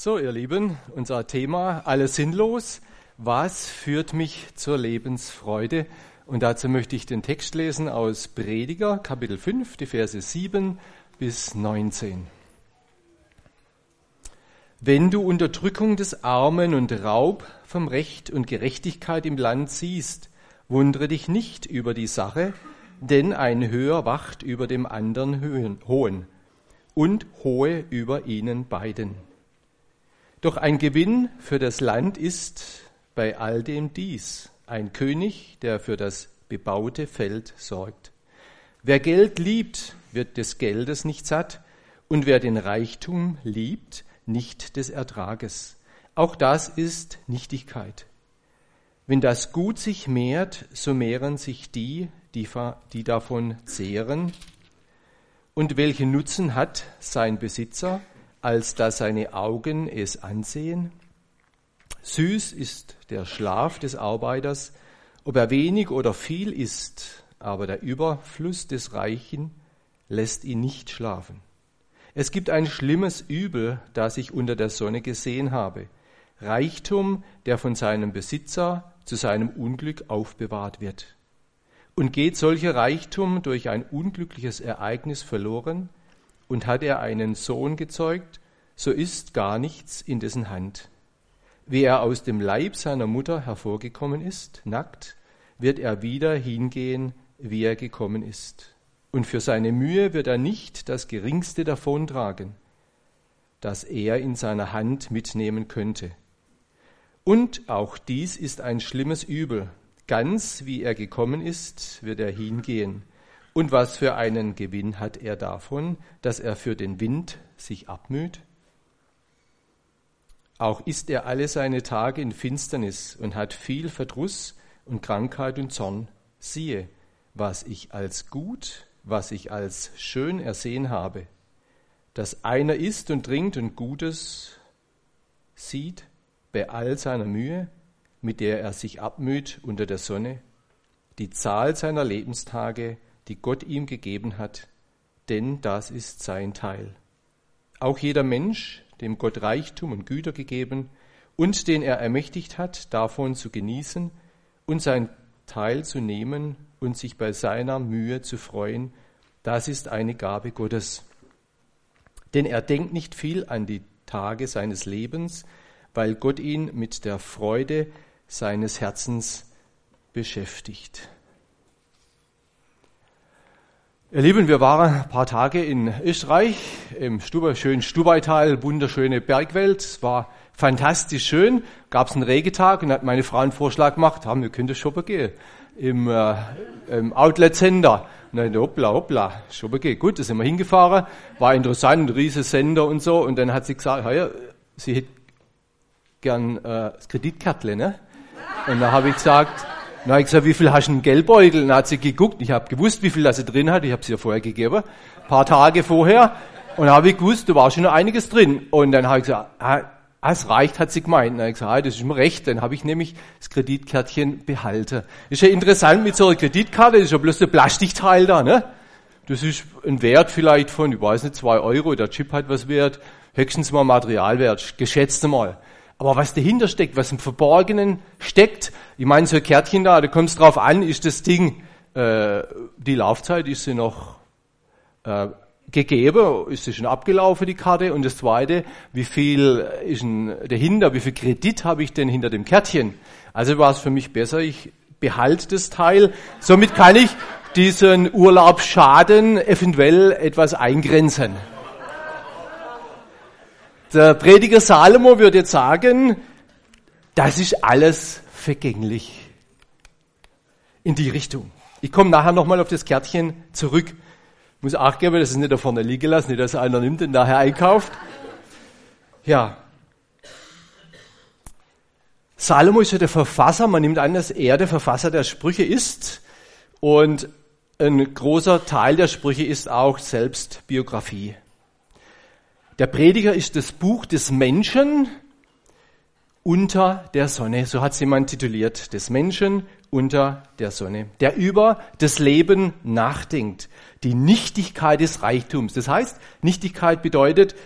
So, ihr Lieben, unser Thema, alles sinnlos. Was führt mich zur Lebensfreude? Und dazu möchte ich den Text lesen aus Prediger, Kapitel 5, die Verse 7 bis 19. Wenn du Unterdrückung des Armen und Raub vom Recht und Gerechtigkeit im Land siehst, wundere dich nicht über die Sache, denn ein Höher wacht über dem anderen Hohen und Hohe über ihnen beiden. Doch ein Gewinn für das Land ist bei all dem dies, ein König, der für das bebaute Feld sorgt. Wer Geld liebt, wird des Geldes nicht satt, und wer den Reichtum liebt, nicht des Ertrages. Auch das ist Nichtigkeit. Wenn das Gut sich mehrt, so mehren sich die, die, die davon zehren. Und welchen Nutzen hat sein Besitzer? Als dass seine Augen es ansehen? Süß ist der Schlaf des Arbeiters, ob er wenig oder viel ist, aber der Überfluss des Reichen lässt ihn nicht schlafen. Es gibt ein schlimmes Übel, das ich unter der Sonne gesehen habe. Reichtum, der von seinem Besitzer zu seinem Unglück aufbewahrt wird. Und geht solcher Reichtum durch ein unglückliches Ereignis verloren, und hat er einen Sohn gezeugt, so ist gar nichts in dessen Hand. Wie er aus dem Leib seiner Mutter hervorgekommen ist, nackt, wird er wieder hingehen, wie er gekommen ist. Und für seine Mühe wird er nicht das geringste davontragen, das er in seiner Hand mitnehmen könnte. Und auch dies ist ein schlimmes Übel. Ganz wie er gekommen ist, wird er hingehen. Und was für einen Gewinn hat er davon, dass er für den Wind sich abmüht? Auch ist er alle seine Tage in Finsternis und hat viel Verdruss und Krankheit und Zorn. Siehe, was ich als gut, was ich als schön ersehen habe, dass einer isst und trinkt und Gutes sieht bei all seiner Mühe, mit der er sich abmüht unter der Sonne, die Zahl seiner Lebenstage die Gott ihm gegeben hat, denn das ist sein Teil. Auch jeder Mensch, dem Gott Reichtum und Güter gegeben und den er ermächtigt hat, davon zu genießen und sein Teil zu nehmen und sich bei seiner Mühe zu freuen, das ist eine Gabe Gottes. Denn er denkt nicht viel an die Tage seines Lebens, weil Gott ihn mit der Freude seines Herzens beschäftigt. Ihr Lieben, wir waren ein paar Tage in Österreich, im Stuba, schönen Stubaital, wunderschöne Bergwelt. Es war fantastisch schön. Gab es einen Regetag und hat meine Frau einen Vorschlag gemacht, haben wir können shoppen gehen im, äh, im Outlet Center. Und dann, hoppla, hoppla, shoppen gehen. Gut, da sind wir hingefahren. War interessant, riesen Sender und so. Und dann hat sie gesagt, ja, sie hätte gern äh, das Kreditkärtle, ne? Und da habe ich gesagt, habe ich gesagt, wie viel hast du im Geldbeutel? Dann hat sie geguckt. Ich habe gewusst, wie viel das sie drin hat. Ich habe sie ja vorher gegeben. Ein paar Tage vorher. Und dann habe ich gewusst, da war schon noch einiges drin. Und dann habe ich gesagt, ah, es reicht, hat sie gemeint. Dann habe ich gesagt, ah, das ist mir recht. Dann habe ich nämlich das Kreditkärtchen behalten. Ist ja interessant mit so einer Kreditkarte. Das ist ja bloß ein Plastikteil da, ne? Das ist ein Wert vielleicht von, ich weiß nicht, zwei Euro. Der Chip hat was wert. Höchstens mal Materialwert. Geschätzt mal. Aber was dahinter steckt, was im Verborgenen steckt, ich meine, so ein Kärtchen da, da kommt es drauf an, ist das Ding, äh, die Laufzeit, ist sie noch äh, gegeben, ist sie schon abgelaufen, die Karte? Und das Zweite, wie viel ist denn dahinter, wie viel Kredit habe ich denn hinter dem Kärtchen? Also war es für mich besser, ich behalte das Teil. Somit kann ich diesen Urlaubsschaden eventuell etwas eingrenzen. Der Prediger Salomo würde jetzt sagen, das ist alles vergänglich. In die Richtung. Ich komme nachher nochmal auf das Kärtchen zurück. Ich muss auch geben, dass es nicht da vorne liegen lassen, nicht, dass einer nimmt und nachher einkauft. Ja. Salomo ist ja der Verfasser, man nimmt an, dass er der Verfasser der Sprüche ist. Und ein großer Teil der Sprüche ist auch Selbstbiografie. Der Prediger ist das Buch des Menschen unter der Sonne, so hat es jemand tituliert, des Menschen unter der Sonne, der über das Leben nachdenkt, die Nichtigkeit des Reichtums. Das heißt, Nichtigkeit bedeutet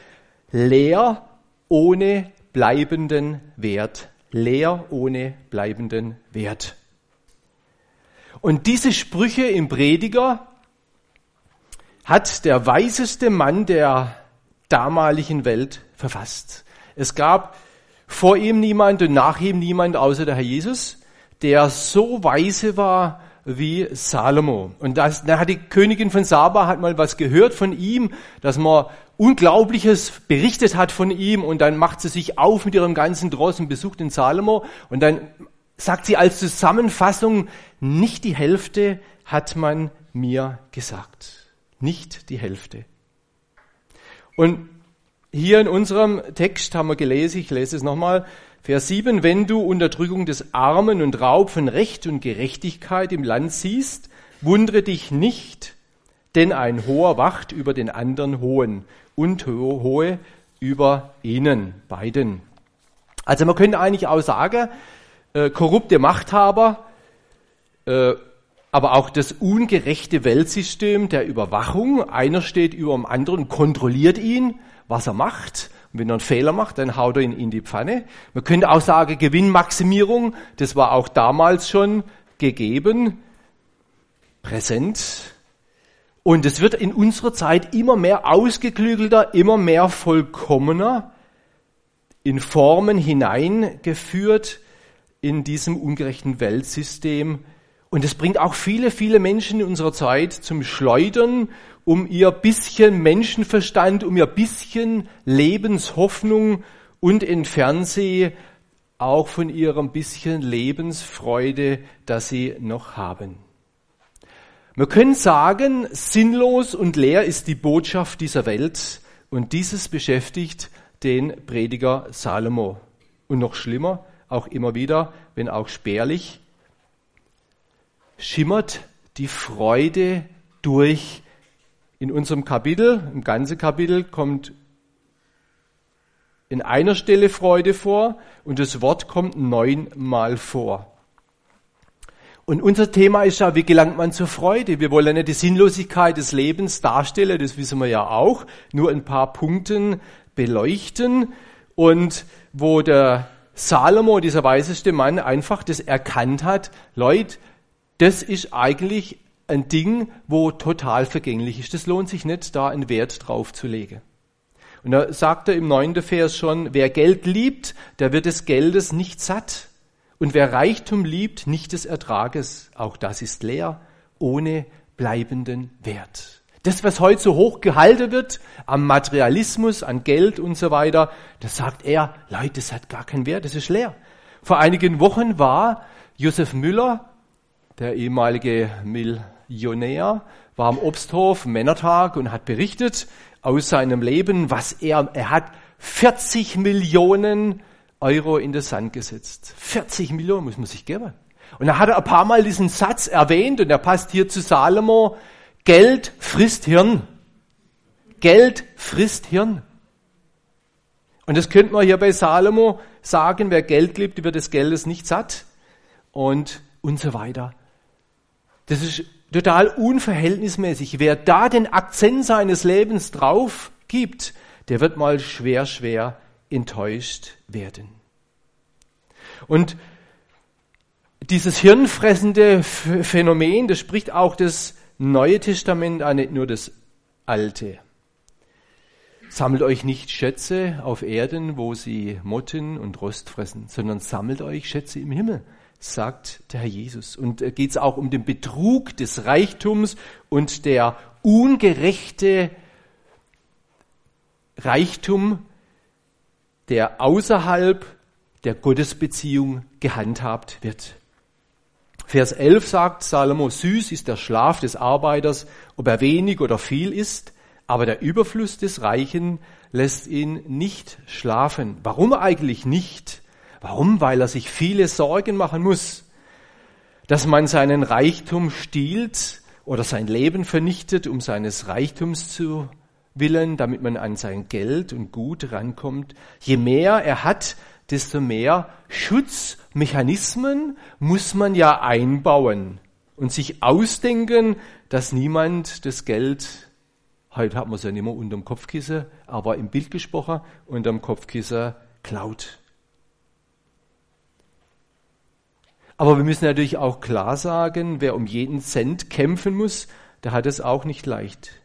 leer ohne bleibenden Wert. Leer ohne bleibenden Wert. Und diese Sprüche im Prediger hat der weiseste Mann der damaligen Welt verfasst. Es gab vor ihm niemand und nach ihm niemand außer der Herr Jesus, der so weise war wie Salomo. Und das, da hat die Königin von Saba hat mal was gehört von ihm, dass man Unglaubliches berichtet hat von ihm und dann macht sie sich auf mit ihrem ganzen Dross und besucht den Salomo und dann sagt sie als Zusammenfassung, nicht die Hälfte hat man mir gesagt. Nicht die Hälfte. Und hier in unserem Text haben wir gelesen, ich lese es nochmal, Vers 7, wenn du Unterdrückung des Armen und Raub von Recht und Gerechtigkeit im Land siehst, wundere dich nicht, denn ein Hoher wacht über den anderen Hohen und Hohe über ihnen beiden. Also man könnte eigentlich auch sagen, äh, korrupte Machthaber, äh, aber auch das ungerechte Weltsystem der Überwachung. Einer steht über dem anderen, kontrolliert ihn, was er macht und wenn er einen Fehler macht, dann haut er ihn in die Pfanne. Man könnte auch sagen, Gewinnmaximierung, das war auch damals schon gegeben, präsent. Und es wird in unserer Zeit immer mehr ausgeklügelter, immer mehr vollkommener, in Formen hineingeführt in diesem ungerechten Weltsystem. Und es bringt auch viele, viele Menschen in unserer Zeit zum Schleudern um ihr bisschen Menschenverstand, um ihr bisschen Lebenshoffnung und entfernt sie auch von ihrem bisschen Lebensfreude, das sie noch haben. Wir können sagen, sinnlos und leer ist die Botschaft dieser Welt und dieses beschäftigt den Prediger Salomo. Und noch schlimmer, auch immer wieder, wenn auch spärlich, schimmert die Freude durch in unserem Kapitel, im ganzen Kapitel kommt in einer Stelle Freude vor und das Wort kommt neunmal vor. Und unser Thema ist ja, wie gelangt man zur Freude? Wir wollen ja nicht die Sinnlosigkeit des Lebens darstellen, das wissen wir ja auch, nur ein paar Punkten beleuchten und wo der Salomo, dieser weiseste Mann, einfach das erkannt hat, Leute, das ist eigentlich ein Ding, wo total vergänglich ist. Das lohnt sich nicht, da einen Wert drauf zu legen. Und da sagt er im neunten Vers schon, wer Geld liebt, der wird des Geldes nicht satt. Und wer Reichtum liebt, nicht des Ertrages. Auch das ist leer, ohne bleibenden Wert. Das, was heute so hoch gehalten wird, am Materialismus, an Geld und so weiter, das sagt er, Leute, das hat gar keinen Wert, das ist leer. Vor einigen Wochen war Josef Müller, der ehemalige Mill Millionär, war am Obsthof, Männertag und hat berichtet aus seinem Leben, was er, er hat 40 Millionen Euro in den Sand gesetzt. 40 Millionen muss man sich geben. Und da hat er ein paar Mal diesen Satz erwähnt und er passt hier zu Salomo, Geld frisst Hirn. Geld frisst Hirn. Und das könnte man hier bei Salomo sagen, wer Geld liebt, wird des Geldes nicht satt. Und, und so weiter. Das ist total unverhältnismäßig. Wer da den Akzent seines Lebens drauf gibt, der wird mal schwer, schwer enttäuscht werden. Und dieses hirnfressende Phänomen, das spricht auch das Neue Testament an, nicht nur das Alte. Sammelt euch nicht Schätze auf Erden, wo sie Motten und Rost fressen, sondern sammelt euch Schätze im Himmel, sagt der Herr Jesus. Und geht es auch um den Betrug des Reichtums und der ungerechte Reichtum, der außerhalb der Gottesbeziehung gehandhabt wird. Vers 11 sagt Salomo, süß ist der Schlaf des Arbeiters, ob er wenig oder viel ist, aber der Überfluss des Reichen lässt ihn nicht schlafen. Warum eigentlich nicht? Warum? Weil er sich viele Sorgen machen muss, dass man seinen Reichtum stiehlt oder sein Leben vernichtet, um seines Reichtums zu willen, damit man an sein Geld und Gut rankommt. Je mehr er hat, desto mehr Schutzmechanismen muss man ja einbauen und sich ausdenken, dass niemand das Geld Heute hat man es ja nicht mehr unterm Kopfkissen, aber im Bild gesprochen, unterm Kopfkissen klaut. Aber wir müssen natürlich auch klar sagen, wer um jeden Cent kämpfen muss, der hat es auch nicht leicht.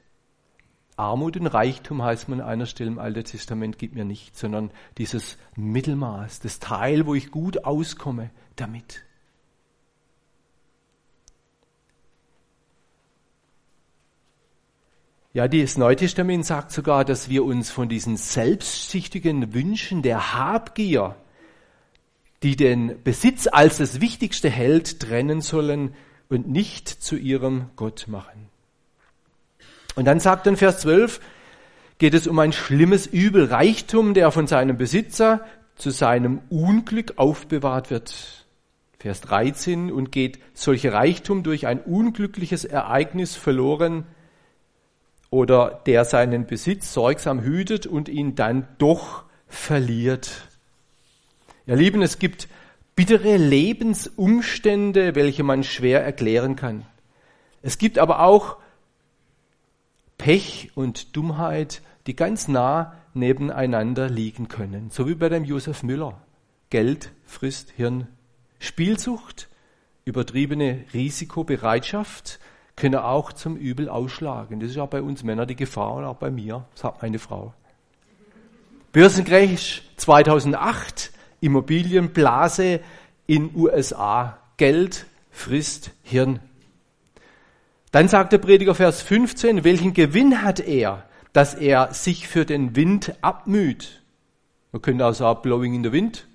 Armut und Reichtum heißt man an einer Stelle im Alten Testament gibt mir nicht, sondern dieses Mittelmaß, das Teil, wo ich gut auskomme damit. Ja, das Neue Testament sagt sogar, dass wir uns von diesen selbstsüchtigen Wünschen der Habgier, die den Besitz als das Wichtigste hält, trennen sollen und nicht zu ihrem Gott machen. Und dann sagt in Vers 12, geht es um ein schlimmes Übel, Reichtum, der von seinem Besitzer zu seinem Unglück aufbewahrt wird. Vers 13, und geht solche Reichtum durch ein unglückliches Ereignis verloren, oder der seinen Besitz sorgsam hütet und ihn dann doch verliert. Ihr Lieben, es gibt bittere Lebensumstände, welche man schwer erklären kann. Es gibt aber auch Pech und Dummheit, die ganz nah nebeneinander liegen können. So wie bei dem Josef Müller. Geld frisst Hirn. Spielsucht, übertriebene Risikobereitschaft, können auch zum Übel ausschlagen. Das ist auch bei uns Männern die Gefahr und auch bei mir, sagt meine Frau. Börsencrash 2008, Immobilienblase in USA. Geld frisst Hirn. Dann sagt der Prediger Vers 15, welchen Gewinn hat er, dass er sich für den Wind abmüht? Man könnte auch sagen, blowing in the wind.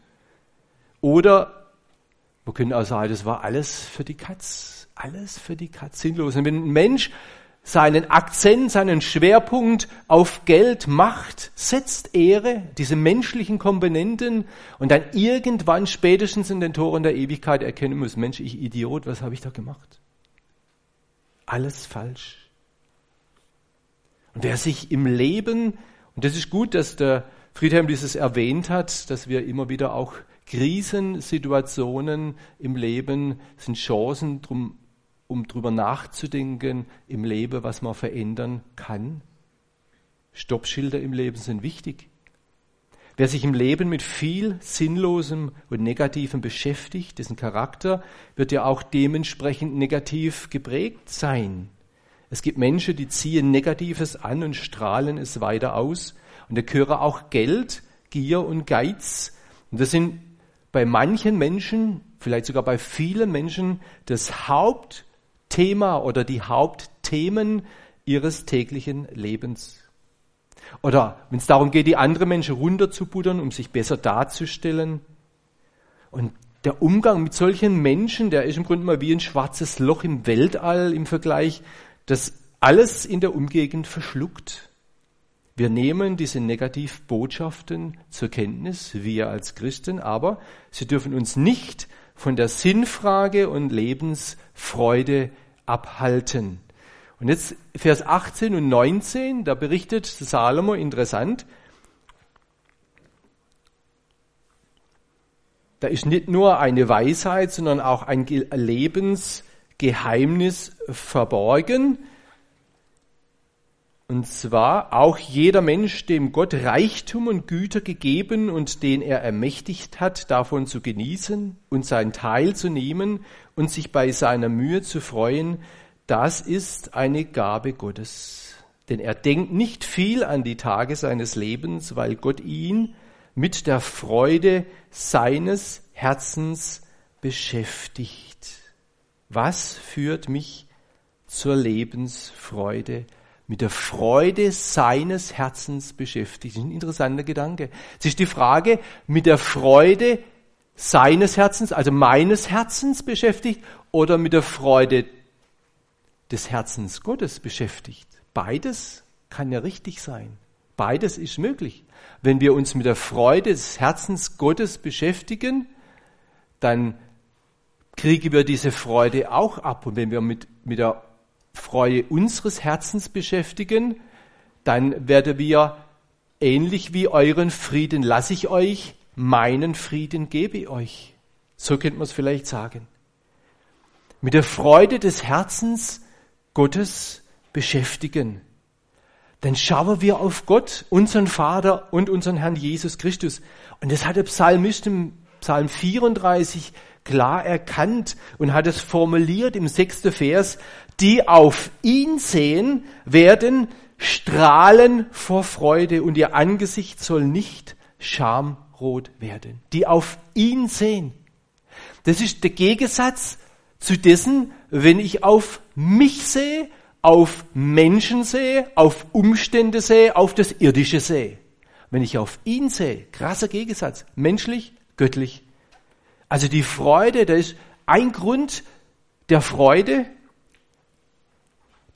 Oder man könnte auch sagen, das war alles für die Katz alles für die Katz sinnlos. Und wenn ein Mensch seinen Akzent, seinen Schwerpunkt auf Geld, Macht setzt, Ehre, diese menschlichen Komponenten und dann irgendwann spätestens in den Toren der Ewigkeit erkennen muss, Mensch, ich Idiot, was habe ich da gemacht? Alles falsch. Und wer sich im Leben, und das ist gut, dass der Friedhelm dieses erwähnt hat, dass wir immer wieder auch Krisensituationen im Leben sind Chancen, drum um drüber nachzudenken im Leben, was man verändern kann. Stoppschilder im Leben sind wichtig. Wer sich im Leben mit viel Sinnlosem und Negativem beschäftigt, dessen Charakter wird ja auch dementsprechend negativ geprägt sein. Es gibt Menschen, die ziehen Negatives an und strahlen es weiter aus. Und da gehören auch Geld, Gier und Geiz. Und das sind bei manchen Menschen, vielleicht sogar bei vielen Menschen, das Haupt- Thema oder die Hauptthemen ihres täglichen Lebens. Oder wenn es darum geht, die anderen Menschen runterzubuttern, um sich besser darzustellen. Und der Umgang mit solchen Menschen, der ist im Grunde mal wie ein schwarzes Loch im Weltall im Vergleich, das alles in der Umgegend verschluckt. Wir nehmen diese Negativbotschaften zur Kenntnis, wir als Christen, aber sie dürfen uns nicht von der Sinnfrage und Lebensfreude abhalten. Und jetzt Vers 18 und 19, da berichtet Salomo interessant, da ist nicht nur eine Weisheit, sondern auch ein Lebensgeheimnis verborgen. Und zwar auch jeder Mensch, dem Gott Reichtum und Güter gegeben und den er ermächtigt hat, davon zu genießen und sein Teil zu nehmen und sich bei seiner Mühe zu freuen, das ist eine Gabe Gottes. Denn er denkt nicht viel an die Tage seines Lebens, weil Gott ihn mit der Freude seines Herzens beschäftigt. Was führt mich zur Lebensfreude? mit der Freude seines Herzens beschäftigt. Das ist ein interessanter Gedanke. Es ist die Frage, mit der Freude seines Herzens, also meines Herzens beschäftigt oder mit der Freude des Herzens Gottes beschäftigt. Beides kann ja richtig sein. Beides ist möglich. Wenn wir uns mit der Freude des Herzens Gottes beschäftigen, dann kriegen wir diese Freude auch ab. Und wenn wir mit, mit der Freude unseres Herzens beschäftigen, dann werden wir ähnlich wie euren Frieden lasse ich euch, meinen Frieden gebe ich euch. So könnte man es vielleicht sagen. Mit der Freude des Herzens Gottes beschäftigen. dann schauen wir auf Gott, unseren Vater und unseren Herrn Jesus Christus. Und das hat der Psalmist im Psalm 34 klar erkannt und hat es formuliert im sechsten Vers, die auf ihn sehen, werden strahlen vor Freude und ihr Angesicht soll nicht schamrot werden. Die auf ihn sehen. Das ist der Gegensatz zu dessen, wenn ich auf mich sehe, auf Menschen sehe, auf Umstände sehe, auf das Irdische sehe. Wenn ich auf ihn sehe, krasser Gegensatz, menschlich, göttlich. Also die Freude, das ist ein Grund der Freude,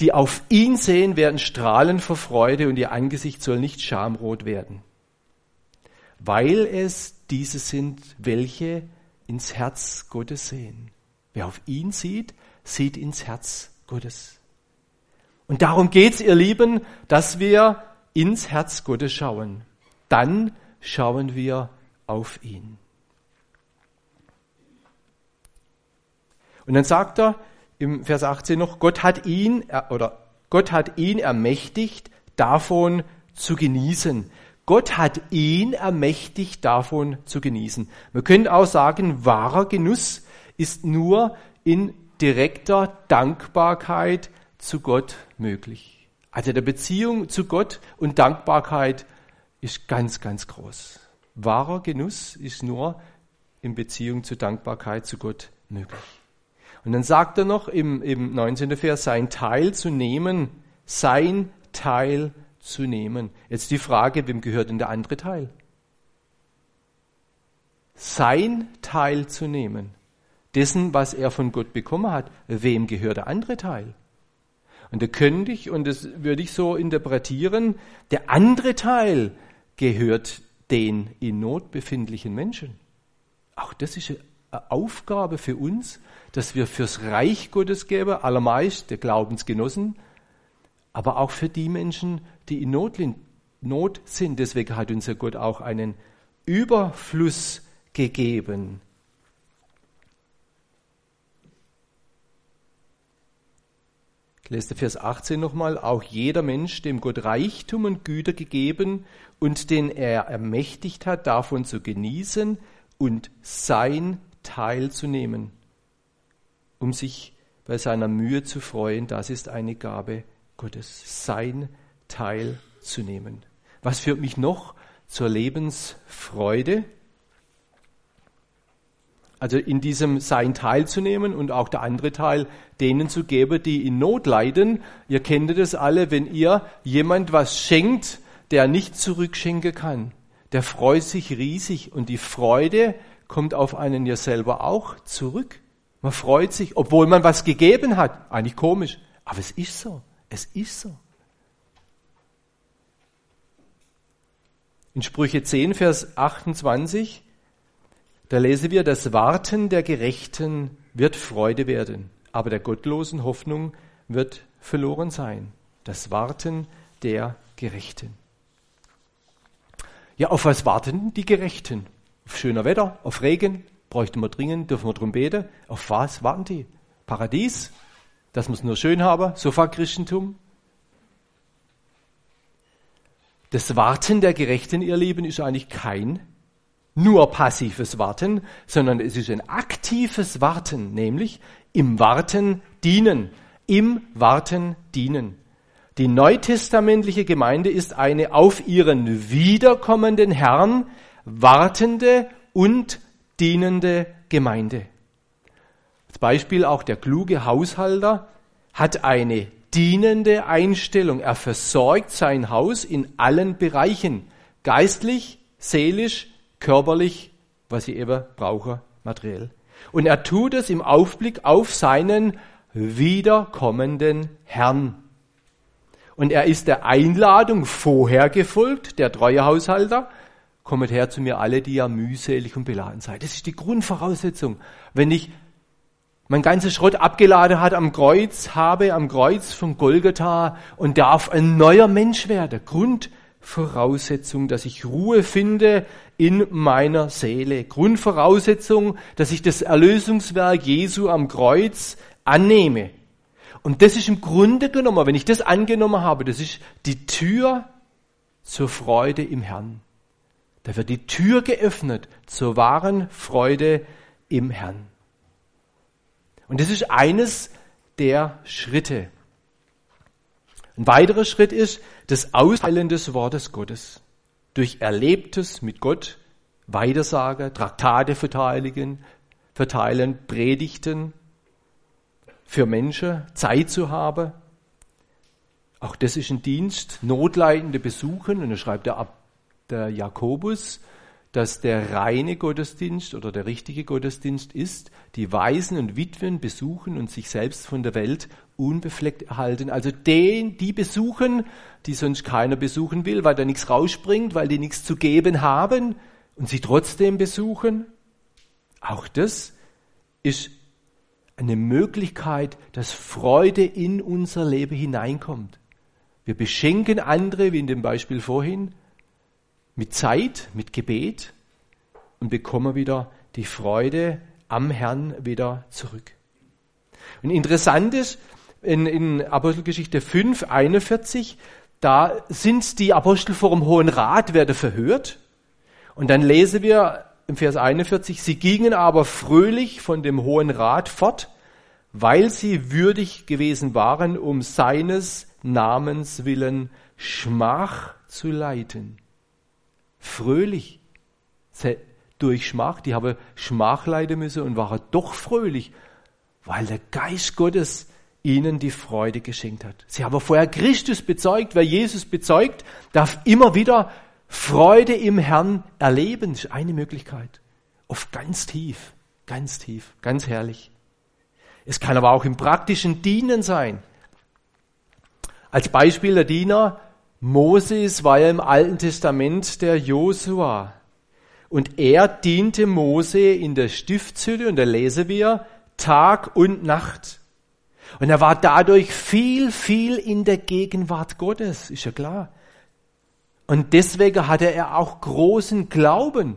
die auf ihn sehen, werden strahlen vor Freude und ihr Angesicht soll nicht schamrot werden. Weil es diese sind, welche ins Herz Gottes sehen. Wer auf ihn sieht, sieht ins Herz Gottes. Und darum geht's, ihr Lieben, dass wir ins Herz Gottes schauen. Dann schauen wir auf ihn. Und dann sagt er im Vers 18 noch, Gott hat ihn, oder Gott hat ihn ermächtigt, davon zu genießen. Gott hat ihn ermächtigt, davon zu genießen. Man könnte auch sagen, wahrer Genuss ist nur in direkter Dankbarkeit zu Gott möglich. Also der Beziehung zu Gott und Dankbarkeit ist ganz, ganz groß. Wahrer Genuss ist nur in Beziehung zu Dankbarkeit zu Gott möglich. Und dann sagt er noch im, im 19. Vers, sein Teil zu nehmen, sein Teil zu nehmen. Jetzt die Frage, wem gehört denn der andere Teil? Sein Teil zu nehmen. Dessen, was er von Gott bekommen hat. Wem gehört der andere Teil? Und da könnte ich, und das würde ich so interpretieren, der andere Teil gehört den in Not befindlichen Menschen. Auch das ist eine Aufgabe für uns, dass wir fürs Reich Gottes geben, allermeist der Glaubensgenossen, aber auch für die Menschen, die in Not, Not sind. Deswegen hat unser Gott auch einen Überfluss gegeben. Ich lese Vers 18 nochmal. Auch jeder Mensch, dem Gott Reichtum und Güter gegeben und den er ermächtigt hat, davon zu genießen und sein Teil zu nehmen, um sich bei seiner Mühe zu freuen, das ist eine Gabe Gottes, sein Teil zu nehmen. Was führt mich noch zur Lebensfreude? Also in diesem sein Teil zu nehmen und auch der andere Teil denen zu geben, die in Not leiden. Ihr kennt das alle, wenn ihr jemand was schenkt, der nicht zurückschenken kann. Der freut sich riesig und die Freude kommt auf einen ja selber auch zurück. Man freut sich, obwohl man was gegeben hat. Eigentlich komisch, aber es ist so. Es ist so. In Sprüche 10, Vers 28, da lesen wir, das Warten der Gerechten wird Freude werden, aber der gottlosen Hoffnung wird verloren sein. Das Warten der Gerechten. Ja, auf was warten die Gerechten? Auf schöner Wetter, auf Regen, bräuchten wir dringend, dürfen wir drum beten. Auf was warten die? Paradies? Dass wir es nur schön haben, Sofa-Christentum. Das Warten der Gerechten, ihr Lieben, ist eigentlich kein nur passives Warten, sondern es ist ein aktives Warten, nämlich im Warten dienen, im Warten dienen. Die neutestamentliche Gemeinde ist eine auf ihren wiederkommenden Herrn wartende und dienende Gemeinde. Als Beispiel auch der kluge Haushalter hat eine dienende Einstellung. Er versorgt sein Haus in allen Bereichen. Geistlich, seelisch, körperlich, was ich eben brauche, materiell. Und er tut es im Aufblick auf seinen wiederkommenden Herrn. Und er ist der Einladung vorher gefolgt, der treue Haushalter, kommt her zu mir alle, die ja mühselig und beladen seid. Das ist die Grundvoraussetzung. Wenn ich mein ganzes Schrott abgeladen hat am Kreuz, habe am Kreuz von Golgatha und darf ein neuer Mensch werden. Grundvoraussetzung, dass ich Ruhe finde in meiner Seele. Grundvoraussetzung, dass ich das Erlösungswerk Jesu am Kreuz annehme. Und das ist im Grunde genommen, wenn ich das angenommen habe, das ist die Tür zur Freude im Herrn. Da wird die Tür geöffnet zur wahren Freude im Herrn. Und das ist eines der Schritte. Ein weiterer Schritt ist das Austeilen des Wortes Gottes. Durch Erlebtes mit Gott, Weitersager, Traktate verteidigen, verteilen, Predigten für Menschen, Zeit zu haben. Auch das ist ein Dienst, Notleidende besuchen. Und da schreibt der, der Jakobus, dass der reine Gottesdienst oder der richtige Gottesdienst ist, die Waisen und Witwen besuchen und sich selbst von der Welt unbefleckt erhalten. Also den, die besuchen, die sonst keiner besuchen will, weil da nichts rausspringt, weil die nichts zu geben haben und sie trotzdem besuchen. Auch das ist eine Möglichkeit, dass Freude in unser Leben hineinkommt. Wir beschenken andere, wie in dem Beispiel vorhin, mit Zeit, mit Gebet und bekommen wieder die Freude am Herrn wieder zurück. Und interessant ist, in, in Apostelgeschichte 5, 41, da sind die Apostel vor dem Hohen Rat, werden verhört. Und dann lesen wir im Vers 41, sie gingen aber fröhlich von dem Hohen Rat fort, weil sie würdig gewesen waren, um seines Namens willen Schmach zu leiten fröhlich durch Schmach. Die haben Schmach leiden müssen und waren doch fröhlich, weil der Geist Gottes ihnen die Freude geschenkt hat. Sie haben vorher Christus bezeugt. Wer Jesus bezeugt, darf immer wieder Freude im Herrn erleben. Das ist eine Möglichkeit. Oft ganz tief, ganz tief, ganz herrlich. Es kann aber auch im praktischen Dienen sein. Als Beispiel der Diener Moses war ja im Alten Testament der Josua. Und er diente Mose in der Stiftshütte, und da lesen wir, Tag und Nacht. Und er war dadurch viel, viel in der Gegenwart Gottes, ist ja klar. Und deswegen hatte er auch großen Glauben.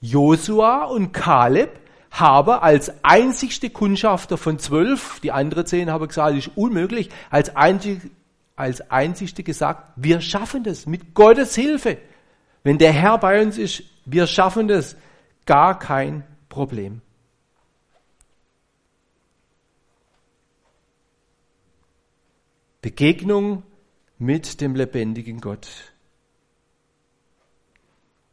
Josua und Kaleb haben als einzigste Kundschafter von zwölf, die anderen zehn haben gesagt, ist unmöglich, als einzig, als Einzigste gesagt, wir schaffen das mit Gottes Hilfe. Wenn der Herr bei uns ist, wir schaffen das. Gar kein Problem. Begegnung mit dem lebendigen Gott.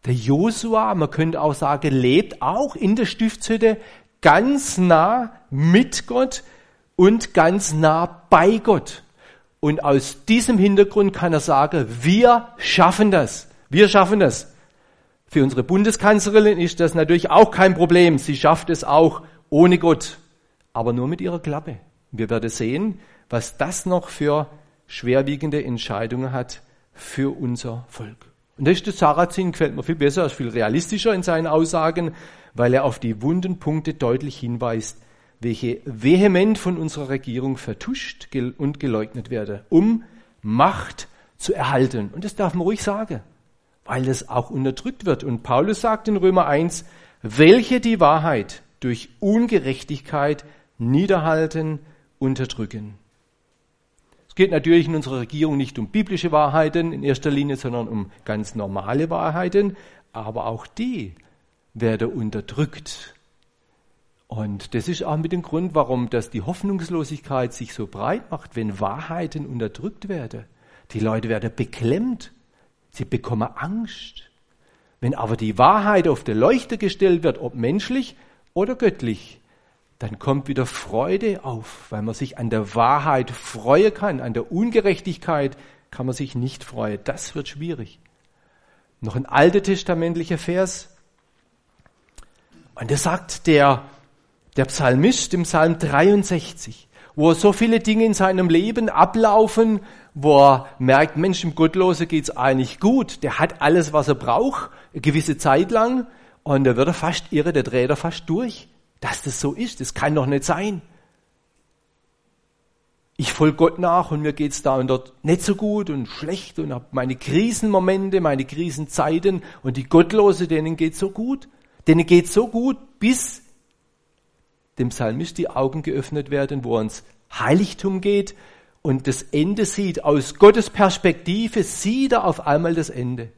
Der Josua, man könnte auch sagen, lebt auch in der Stiftshütte ganz nah mit Gott und ganz nah bei Gott. Und aus diesem Hintergrund kann er sagen, wir schaffen das. Wir schaffen das. Für unsere Bundeskanzlerin ist das natürlich auch kein Problem. Sie schafft es auch ohne Gott. Aber nur mit ihrer Klappe. Wir werden sehen, was das noch für schwerwiegende Entscheidungen hat für unser Volk. Und das ist der Sarrazin, gefällt mir viel besser, er ist viel realistischer in seinen Aussagen, weil er auf die wunden Punkte deutlich hinweist, welche vehement von unserer Regierung vertuscht und geleugnet werde, um Macht zu erhalten. Und das darf man ruhig sagen, weil es auch unterdrückt wird. Und Paulus sagt in Römer 1, welche die Wahrheit durch Ungerechtigkeit niederhalten, unterdrücken. Es geht natürlich in unserer Regierung nicht um biblische Wahrheiten in erster Linie, sondern um ganz normale Wahrheiten, aber auch die werden unterdrückt und das ist auch mit dem Grund, warum das die Hoffnungslosigkeit sich so breit macht, wenn Wahrheiten unterdrückt werden. Die Leute werden beklemmt. Sie bekommen Angst. Wenn aber die Wahrheit auf der Leuchte gestellt wird, ob menschlich oder göttlich, dann kommt wieder Freude auf, weil man sich an der Wahrheit freuen kann. An der Ungerechtigkeit kann man sich nicht freuen. Das wird schwierig. Noch ein alter testamentlicher Vers. Und der sagt, der der Psalmist im Psalm 63, wo so viele Dinge in seinem Leben ablaufen, wo er merkt, Mensch, im Gottlose geht's eigentlich gut, der hat alles, was er braucht, eine gewisse Zeit lang, und da wird er fast irre, der dreht er fast durch, dass das so ist, das kann doch nicht sein. Ich folge Gott nach und mir geht's da und dort nicht so gut und schlecht und habe meine Krisenmomente, meine Krisenzeiten und die Gottlose, denen geht's so gut. Denen geht's so gut, bis dem Psalmist die Augen geöffnet werden, wo er ins Heiligtum geht und das Ende sieht, aus Gottes Perspektive sieht er auf einmal das Ende.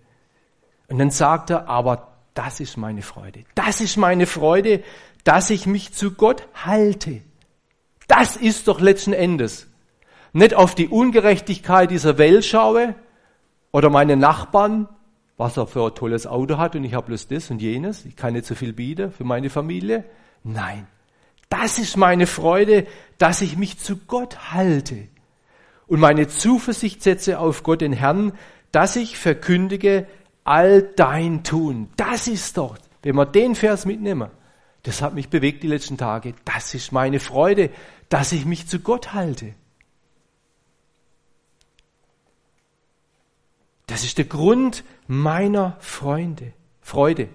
Und dann sagt er, aber das ist meine Freude. Das ist meine Freude, dass ich mich zu Gott halte. Das ist doch letzten Endes. Nicht auf die Ungerechtigkeit dieser Welt schaue oder meine Nachbarn, was er für ein tolles Auto hat und ich habe bloß das und jenes, ich kann nicht so viel bieten für meine Familie. Nein, das ist meine Freude, dass ich mich zu Gott halte und meine Zuversicht setze auf Gott den Herrn, dass ich verkündige all dein Tun. Das ist doch, wenn wir den Vers mitnehmen, das hat mich bewegt die letzten Tage. Das ist meine Freude, dass ich mich zu Gott halte. Das ist der Grund meiner Freunde, Freude.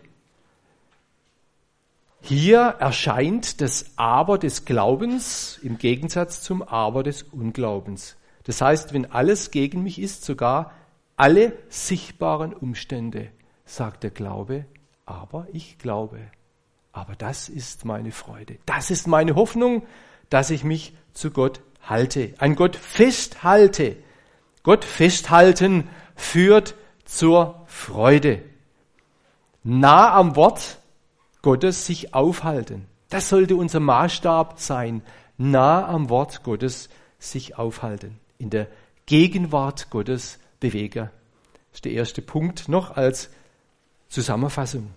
Hier erscheint das Aber des Glaubens im Gegensatz zum Aber des Unglaubens. Das heißt, wenn alles gegen mich ist, sogar alle sichtbaren Umstände, sagt der Glaube, aber ich glaube. Aber das ist meine Freude. Das ist meine Hoffnung, dass ich mich zu Gott halte. Ein Gott festhalte. Gott festhalten führt zur Freude. Nah am Wort Gottes sich aufhalten. Das sollte unser Maßstab sein. Nah am Wort Gottes sich aufhalten. In der Gegenwart Gottes bewegen. Das ist der erste Punkt noch als Zusammenfassung.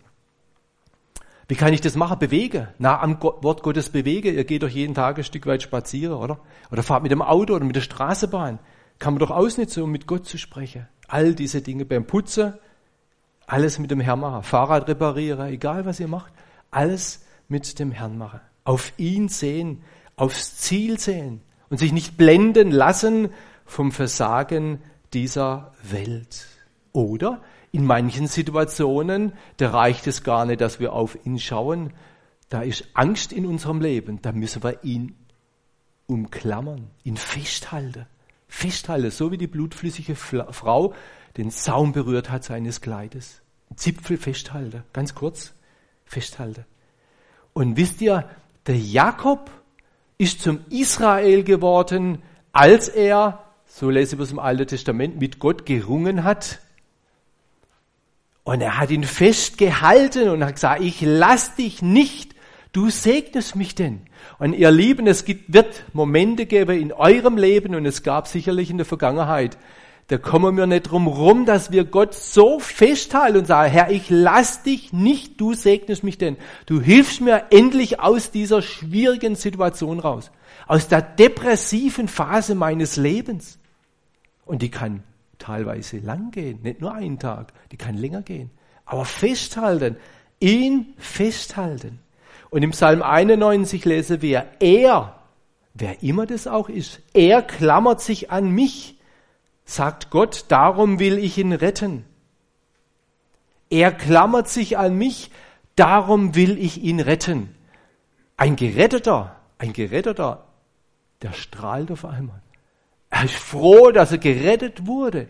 Wie kann ich das machen? Bewege. Nah am Wort Gottes bewege. Ihr geht doch jeden Tag ein Stück weit spazieren, oder? Oder fahrt mit dem Auto oder mit der Straßenbahn. Kann man doch ausnutzen, um mit Gott zu sprechen. All diese Dinge beim Putzen, alles mit dem Herrn machen. Fahrrad reparieren, egal was ihr macht. Alles mit dem Herrn machen. Auf ihn sehen, aufs Ziel sehen und sich nicht blenden lassen vom Versagen dieser Welt. Oder in manchen Situationen, da reicht es gar nicht, dass wir auf ihn schauen. Da ist Angst in unserem Leben. Da müssen wir ihn umklammern, ihn festhalten. Festhalten, so wie die blutflüssige Frau den Saum berührt hat seines Kleides. Zipfel festhalten, ganz kurz festhalten. Und wisst ihr, der Jakob ist zum Israel geworden, als er, so lese ich es im Alten Testament, mit Gott gerungen hat und er hat ihn festgehalten und hat gesagt, ich lass dich nicht, du segnest mich denn. Und ihr Lieben, es gibt, wird Momente geben in eurem Leben und es gab sicherlich in der Vergangenheit, da kommen wir nicht drum rum, dass wir Gott so festhalten und sagen, Herr, ich lass dich nicht, du segnest mich denn. Du hilfst mir endlich aus dieser schwierigen Situation raus. Aus der depressiven Phase meines Lebens. Und die kann teilweise lang gehen, nicht nur einen Tag, die kann länger gehen. Aber festhalten, ihn festhalten. Und im Psalm 91 lesen wir, er, wer immer das auch ist, er klammert sich an mich, sagt Gott, darum will ich ihn retten. Er klammert sich an mich, darum will ich ihn retten. Ein Geretteter, ein Geretteter, der strahlt auf einmal. Er ist froh, dass er gerettet wurde.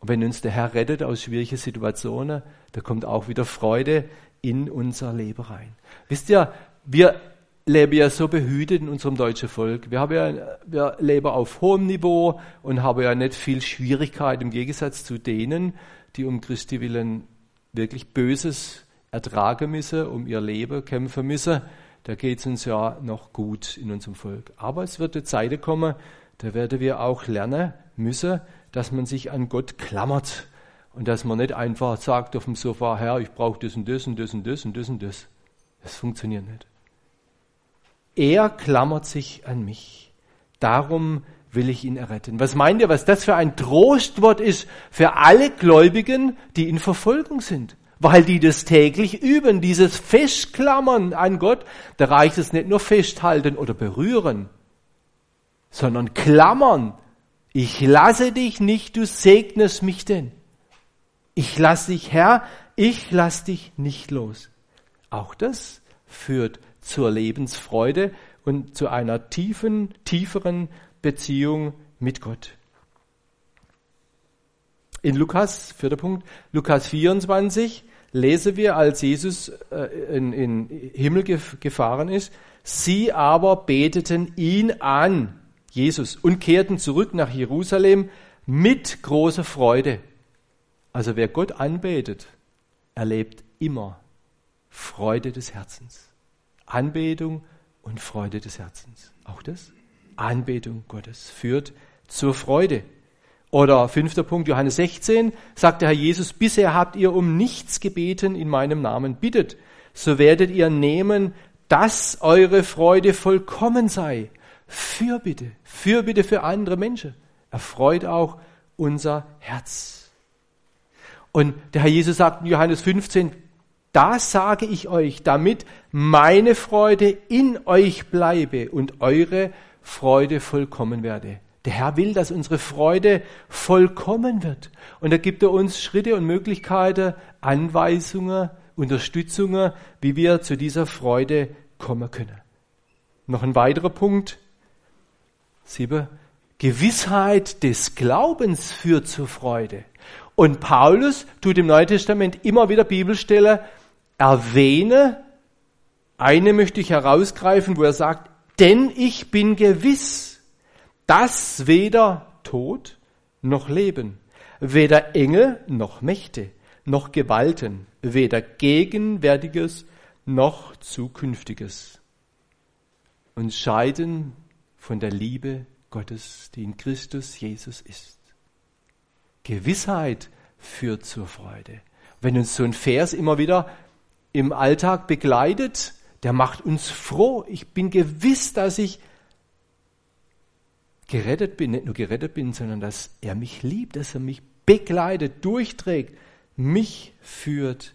Und wenn uns der Herr rettet aus schwierigen Situationen, da kommt auch wieder Freude in unser Leben rein. Wisst ihr, wir leben ja so behütet in unserem deutschen Volk. Wir, haben ja, wir leben auf hohem Niveau und haben ja nicht viel Schwierigkeit im Gegensatz zu denen, die um Christi willen wirklich Böses ertragen müssen, um ihr Leben kämpfen müssen. Da geht es uns ja noch gut in unserem Volk. Aber es wird die Zeit kommen, da werden wir auch lernen müssen, dass man sich an Gott klammert und dass man nicht einfach sagt auf dem Sofa, Herr, ich brauche das und das und das und das und das und das. Das funktioniert nicht. Er klammert sich an mich. Darum will ich ihn erretten. Was meint ihr, was das für ein Trostwort ist für alle Gläubigen, die in Verfolgung sind? Weil die das täglich üben, dieses Festklammern an Gott. Da reicht es nicht nur festhalten oder berühren, sondern klammern. Ich lasse dich nicht, du segnest mich denn. Ich lasse dich, Herr, ich lasse dich nicht los. Auch das führt zur Lebensfreude und zu einer tiefen, tieferen Beziehung mit Gott. In Lukas, vierter Punkt, Lukas 24 lesen wir, als Jesus äh, in, in Himmel gefahren ist, Sie aber beteten ihn an, Jesus, und kehrten zurück nach Jerusalem mit großer Freude. Also wer Gott anbetet, erlebt immer Freude des Herzens. Anbetung und Freude des Herzens. Auch das? Anbetung Gottes führt zur Freude. Oder fünfter Punkt, Johannes 16, sagt der Herr Jesus, bisher habt ihr um nichts gebeten in meinem Namen. Bittet, so werdet ihr nehmen, dass eure Freude vollkommen sei. Fürbitte, Fürbitte für andere Menschen. Erfreut auch unser Herz. Und der Herr Jesus sagt in Johannes 15, das sage ich euch, damit meine Freude in euch bleibe und eure Freude vollkommen werde. Der Herr will, dass unsere Freude vollkommen wird. Und da gibt er uns Schritte und Möglichkeiten, Anweisungen, Unterstützungen, wie wir zu dieser Freude kommen können. Noch ein weiterer Punkt. Sieben. Gewissheit des Glaubens führt zur Freude. Und Paulus tut im Neuen Testament immer wieder Bibelstelle erwähne. Eine möchte ich herausgreifen, wo er sagt, denn ich bin gewiss, dass weder Tod noch Leben, weder Engel noch Mächte, noch Gewalten, weder Gegenwärtiges noch Zukünftiges uns scheiden von der Liebe Gottes, die in Christus Jesus ist. Gewissheit führt zur Freude. Wenn uns so ein Vers immer wieder im Alltag begleitet, der macht uns froh. Ich bin gewiss, dass ich gerettet bin, nicht nur gerettet bin, sondern dass er mich liebt, dass er mich begleitet, durchträgt, mich führt.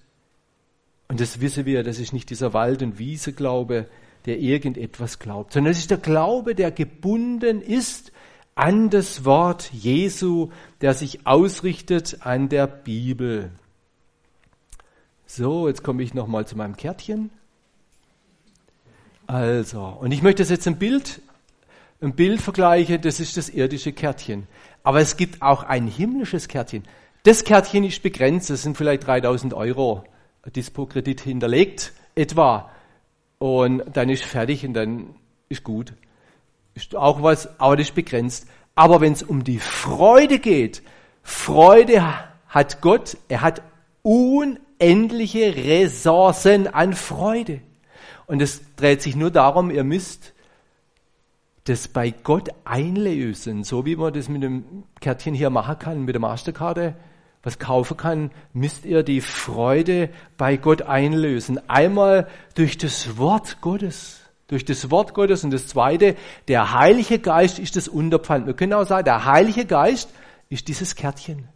Und das wissen wir, das ist nicht dieser Wald- und Wiese-Glaube, der irgendetwas glaubt, sondern es ist der Glaube, der gebunden ist an das Wort Jesu, der sich ausrichtet an der Bibel. So, jetzt komme ich nochmal zu meinem Kärtchen. Also, und ich möchte jetzt ein Bild, ein Bild vergleichen, das ist das irdische Kärtchen. Aber es gibt auch ein himmlisches Kärtchen. Das Kärtchen ist begrenzt, das sind vielleicht 3000 Euro Dispo-Kredit hinterlegt, etwa. Und dann ist fertig und dann ist gut. Ist auch was, aber das ist begrenzt. Aber wenn es um die Freude geht, Freude hat Gott, er hat un unendliche Ressourcen an Freude. Und es dreht sich nur darum, ihr müsst das bei Gott einlösen, so wie man das mit dem Kärtchen hier machen kann, mit der Masterkarte, was kaufen kann, müsst ihr die Freude bei Gott einlösen. Einmal durch das Wort Gottes. Durch das Wort Gottes. Und das zweite, der Heilige Geist ist das Unterpfand. Wir können auch sagen, der Heilige Geist ist dieses Kärtchen.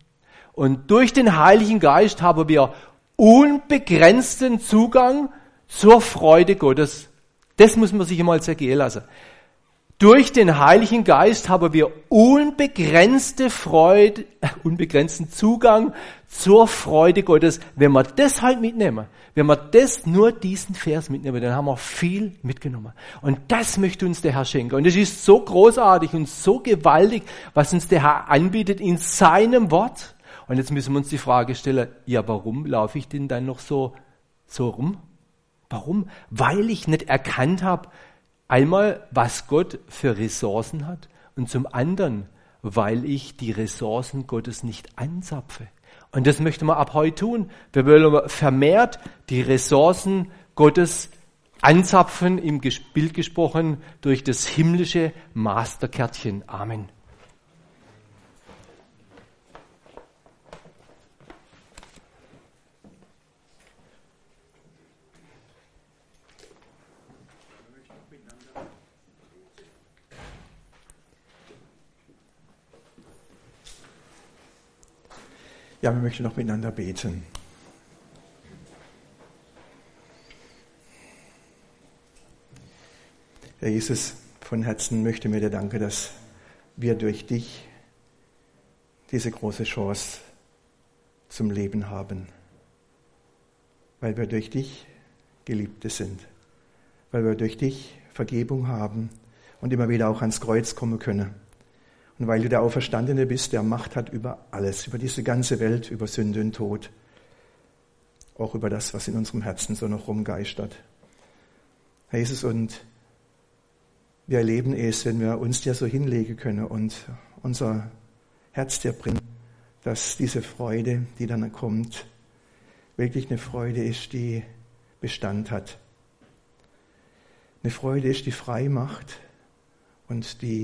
Und durch den Heiligen Geist haben wir unbegrenzten Zugang zur Freude Gottes. Das muss man sich einmal zergehen lassen. Durch den Heiligen Geist haben wir unbegrenzte Freude, unbegrenzten Zugang zur Freude Gottes. Wenn wir das halt mitnehmen, wenn wir das nur diesen Vers mitnehmen, dann haben wir viel mitgenommen. Und das möchte uns der Herr schenken. Und es ist so großartig und so gewaltig, was uns der Herr anbietet in seinem Wort. Und jetzt müssen wir uns die Frage stellen, ja, warum laufe ich denn dann noch so, so rum? Warum? Weil ich nicht erkannt habe, einmal, was Gott für Ressourcen hat und zum anderen, weil ich die Ressourcen Gottes nicht anzapfe. Und das möchte man ab heute tun. Wir wollen vermehrt die Ressourcen Gottes anzapfen, im Bild gesprochen, durch das himmlische Masterkärtchen. Amen. Ja, wir möchten noch miteinander beten. Herr Jesus, von Herzen möchte mir dir danken, dass wir durch dich diese große Chance zum Leben haben. Weil wir durch dich Geliebte sind. Weil wir durch dich Vergebung haben und immer wieder auch ans Kreuz kommen können und weil du der Auferstandene bist, der Macht hat über alles, über diese ganze Welt, über Sünde und Tod, auch über das, was in unserem Herzen so noch rumgeistert. Herr Jesus, und wir erleben es, wenn wir uns dir so hinlegen können und unser Herz dir bringen, dass diese Freude, die dann kommt, wirklich eine Freude ist, die Bestand hat. Eine Freude ist, die frei macht und die